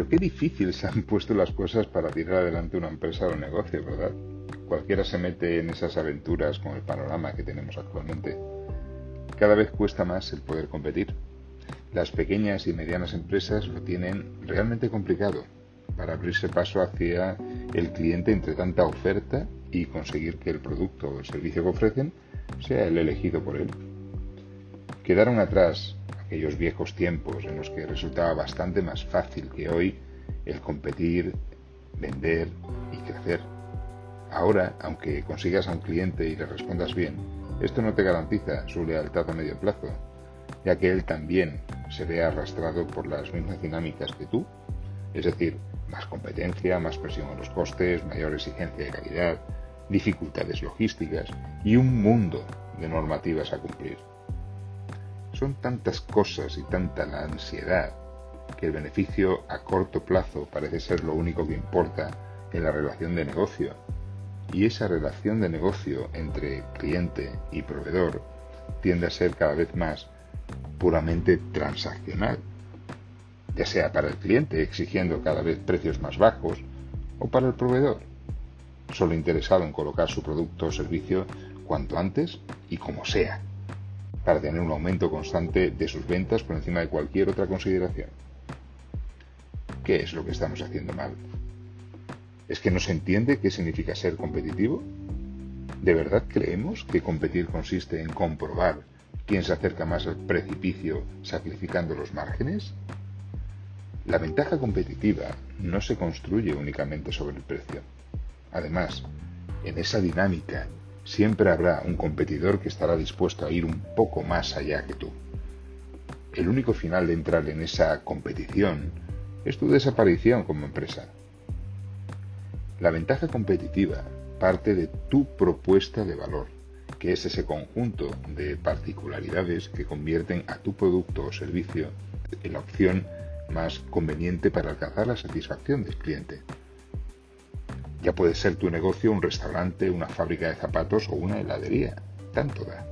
Pero qué difícil se han puesto las cosas para tirar adelante una empresa o un negocio, ¿verdad? Cualquiera se mete en esas aventuras con el panorama que tenemos actualmente. Cada vez cuesta más el poder competir. Las pequeñas y medianas empresas lo tienen realmente complicado para abrirse paso hacia el cliente entre tanta oferta y conseguir que el producto o el servicio que ofrecen sea el elegido por él. Quedaron atrás aquellos viejos tiempos en los que resultaba bastante más fácil que hoy el competir, vender y crecer. Ahora, aunque consigas a un cliente y le respondas bien, esto no te garantiza su lealtad a medio plazo, ya que él también se ve arrastrado por las mismas dinámicas que tú, es decir, más competencia, más presión en los costes, mayor exigencia de calidad, dificultades logísticas y un mundo de normativas a cumplir. Son tantas cosas y tanta la ansiedad que el beneficio a corto plazo parece ser lo único que importa en la relación de negocio. Y esa relación de negocio entre cliente y proveedor tiende a ser cada vez más puramente transaccional, ya sea para el cliente exigiendo cada vez precios más bajos o para el proveedor, solo interesado en colocar su producto o servicio cuanto antes y como sea para tener un aumento constante de sus ventas por encima de cualquier otra consideración. ¿Qué es lo que estamos haciendo mal? ¿Es que no se entiende qué significa ser competitivo? ¿De verdad creemos que competir consiste en comprobar quién se acerca más al precipicio sacrificando los márgenes? La ventaja competitiva no se construye únicamente sobre el precio. Además, en esa dinámica siempre habrá un competidor que estará dispuesto a ir un poco más allá que tú. El único final de entrar en esa competición es tu desaparición como empresa. La ventaja competitiva parte de tu propuesta de valor, que es ese conjunto de particularidades que convierten a tu producto o servicio en la opción más conveniente para alcanzar la satisfacción del cliente. Ya puede ser tu negocio un restaurante, una fábrica de zapatos o una heladería. Tanto da.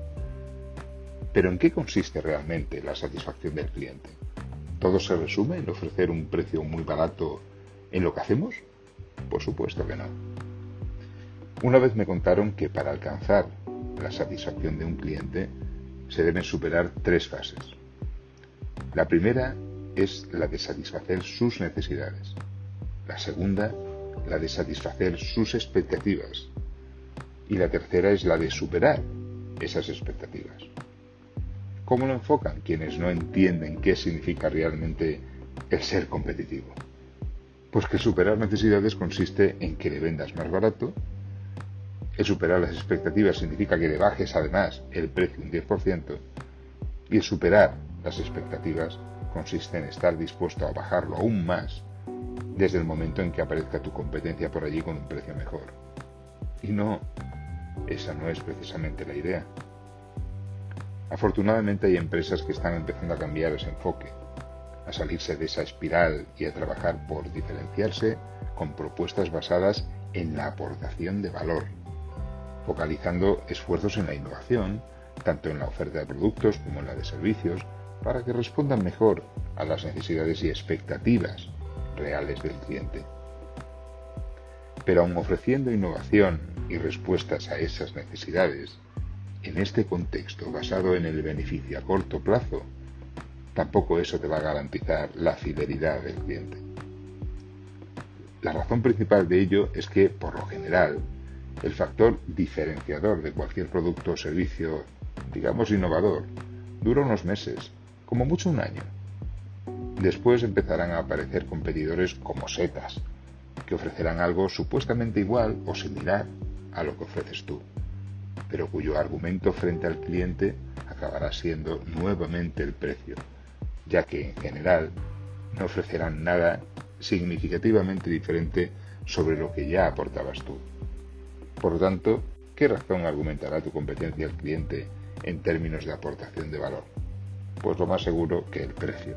Pero ¿en qué consiste realmente la satisfacción del cliente? ¿Todo se resume en ofrecer un precio muy barato en lo que hacemos? Por supuesto que no. Una vez me contaron que para alcanzar la satisfacción de un cliente se deben superar tres fases. La primera es la de satisfacer sus necesidades. La segunda la de satisfacer sus expectativas. Y la tercera es la de superar esas expectativas. ¿Cómo lo enfocan quienes no entienden qué significa realmente el ser competitivo? Pues que superar necesidades consiste en que le vendas más barato, el superar las expectativas significa que le bajes además el precio un 10%, y el superar las expectativas consiste en estar dispuesto a bajarlo aún más desde el momento en que aparezca tu competencia por allí con un precio mejor. Y no, esa no es precisamente la idea. Afortunadamente hay empresas que están empezando a cambiar ese enfoque, a salirse de esa espiral y a trabajar por diferenciarse con propuestas basadas en la aportación de valor, focalizando esfuerzos en la innovación, tanto en la oferta de productos como en la de servicios, para que respondan mejor a las necesidades y expectativas reales del cliente. Pero aun ofreciendo innovación y respuestas a esas necesidades, en este contexto basado en el beneficio a corto plazo, tampoco eso te va a garantizar la fidelidad del cliente. La razón principal de ello es que, por lo general, el factor diferenciador de cualquier producto o servicio, digamos innovador, dura unos meses, como mucho un año. Después empezarán a aparecer competidores como setas, que ofrecerán algo supuestamente igual o similar a lo que ofreces tú, pero cuyo argumento frente al cliente acabará siendo nuevamente el precio, ya que en general no ofrecerán nada significativamente diferente sobre lo que ya aportabas tú. Por lo tanto, ¿qué razón argumentará tu competencia al cliente en términos de aportación de valor? Pues lo más seguro que el precio.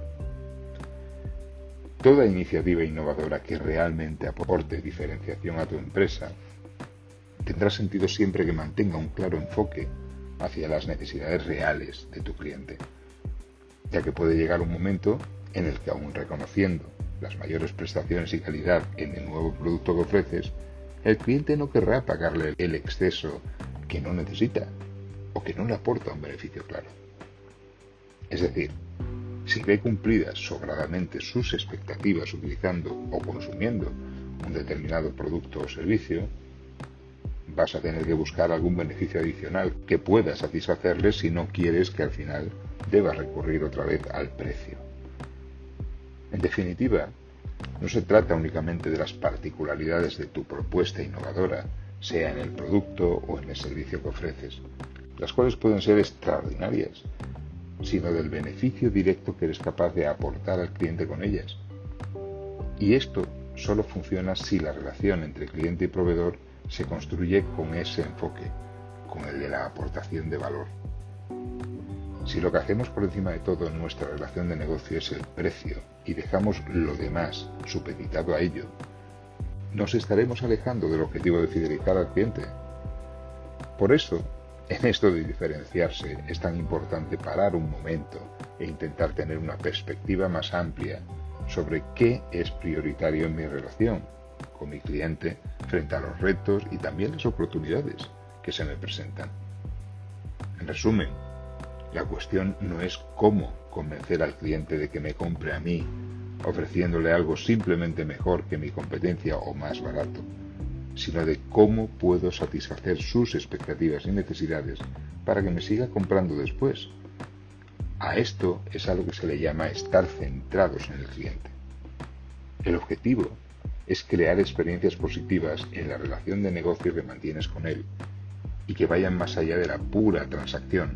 Toda iniciativa innovadora que realmente aporte diferenciación a tu empresa tendrá sentido siempre que mantenga un claro enfoque hacia las necesidades reales de tu cliente, ya que puede llegar un momento en el que aún reconociendo las mayores prestaciones y calidad en el nuevo producto que ofreces, el cliente no querrá pagarle el exceso que no necesita o que no le aporta un beneficio claro. Es decir, si ve cumplidas sobradamente sus expectativas utilizando o consumiendo un determinado producto o servicio, vas a tener que buscar algún beneficio adicional que pueda satisfacerle si no quieres que al final debas recurrir otra vez al precio. En definitiva, no se trata únicamente de las particularidades de tu propuesta innovadora, sea en el producto o en el servicio que ofreces, las cuales pueden ser extraordinarias, sino del beneficio directo que eres capaz de aportar al cliente con ellas. Y esto solo funciona si la relación entre cliente y proveedor se construye con ese enfoque, con el de la aportación de valor. Si lo que hacemos por encima de todo en nuestra relación de negocio es el precio y dejamos lo demás supeditado a ello, nos estaremos alejando del objetivo de fidelizar al cliente. Por eso, en esto de diferenciarse es tan importante parar un momento e intentar tener una perspectiva más amplia sobre qué es prioritario en mi relación con mi cliente frente a los retos y también las oportunidades que se me presentan. En resumen, la cuestión no es cómo convencer al cliente de que me compre a mí ofreciéndole algo simplemente mejor que mi competencia o más barato, sino de cómo puedo satisfacer sus expectativas y necesidades para que me siga comprando después. A esto es algo que se le llama estar centrados en el cliente. El objetivo es crear experiencias positivas en la relación de negocio que mantienes con él y que vayan más allá de la pura transacción,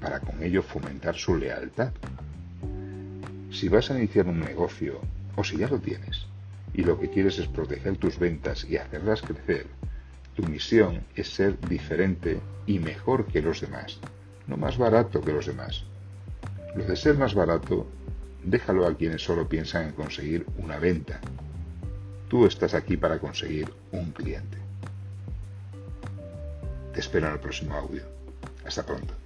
para con ello fomentar su lealtad. Si vas a iniciar un negocio, o si ya lo tienes, y lo que quieres es proteger tus ventas y hacerlas crecer, tu misión es ser diferente y mejor que los demás, no más barato que los demás. Lo de ser más barato, déjalo a quienes solo piensan en conseguir una venta. Tú estás aquí para conseguir un cliente. Te espero en el próximo audio. Hasta pronto.